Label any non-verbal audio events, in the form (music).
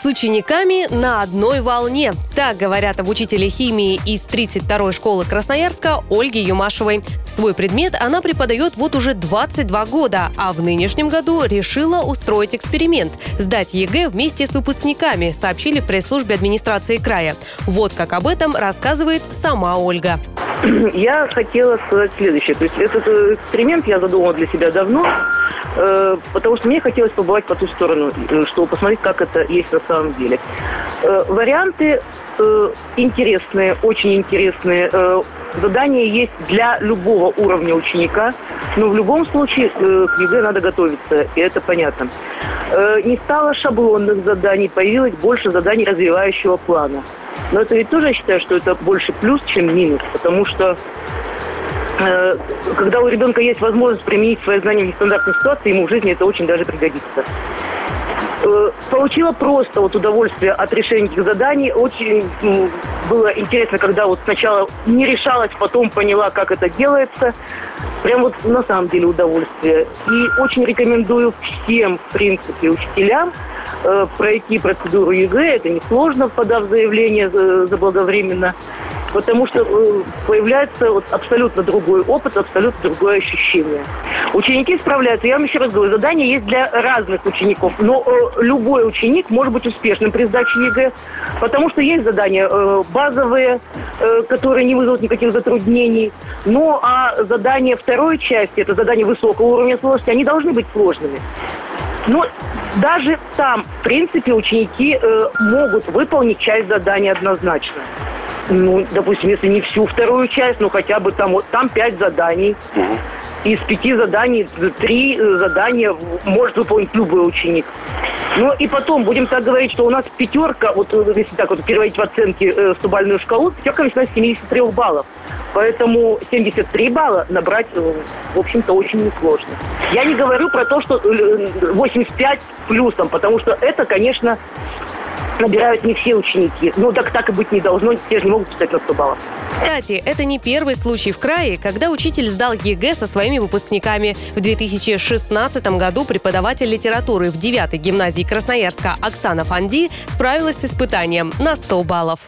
С учениками на одной волне. Так говорят об учителе химии из 32-й школы Красноярска Ольге Юмашевой. Свой предмет она преподает вот уже 22 года, а в нынешнем году решила устроить эксперимент – сдать ЕГЭ вместе с выпускниками, сообщили в пресс-службе администрации края. Вот как об этом рассказывает сама Ольга. (clears throat) Я хотела сказать следующее. То есть этот э, эксперимент я задумала для себя давно, э, потому что мне хотелось побывать по ту сторону, э, чтобы посмотреть, как это есть на самом деле. Э, варианты э, интересные, очень интересные. Э, задания есть для любого уровня ученика, но в любом случае э, к ЕГЭ надо готовиться, и это понятно. Э, не стало шаблонных заданий, появилось больше заданий развивающего плана. Но это ведь тоже я считаю, что это больше плюс, чем минус, потому что э, когда у ребенка есть возможность применить свои знания в нестандартной ситуации, ему в жизни это очень даже пригодится. Э, получила просто вот удовольствие от решения этих заданий. Очень было интересно, когда вот сначала не решалась, потом поняла, как это делается. Прям вот на самом деле удовольствие. И очень рекомендую всем, в принципе, учителям э, пройти процедуру ЕГЭ. Это несложно, подав заявление э, заблаговременно потому что э, появляется вот абсолютно другой опыт, абсолютно другое ощущение. Ученики справляются. Я вам еще раз говорю, задание есть для разных учеников, но э, любой ученик может быть успешным при сдаче ЕГЭ, потому что есть задания э, базовые, э, которые не вызовут никаких затруднений. Ну, а задания второй части, это задания высокого уровня сложности, они должны быть сложными. Но даже там, в принципе, ученики э, могут выполнить часть задания однозначно ну, допустим, если не всю вторую часть, ну хотя бы там, вот, там пять заданий. Угу. Из пяти заданий три э, задания может выполнить любой ученик. Ну и потом, будем так говорить, что у нас пятерка, вот э, если так вот переводить в оценки э, стубальную шкалу, пятерка начинается с 73 баллов. Поэтому 73 балла набрать, э, в общем-то, очень несложно. Я не говорю про то, что 85 плюсом, потому что это, конечно, набирают не все ученики. Ну, так так и быть не должно, все же не могут сдать на 100 баллов. Кстати, это не первый случай в крае, когда учитель сдал ЕГЭ со своими выпускниками. В 2016 году преподаватель литературы в 9 гимназии Красноярска Оксана Фанди справилась с испытанием на 100 баллов.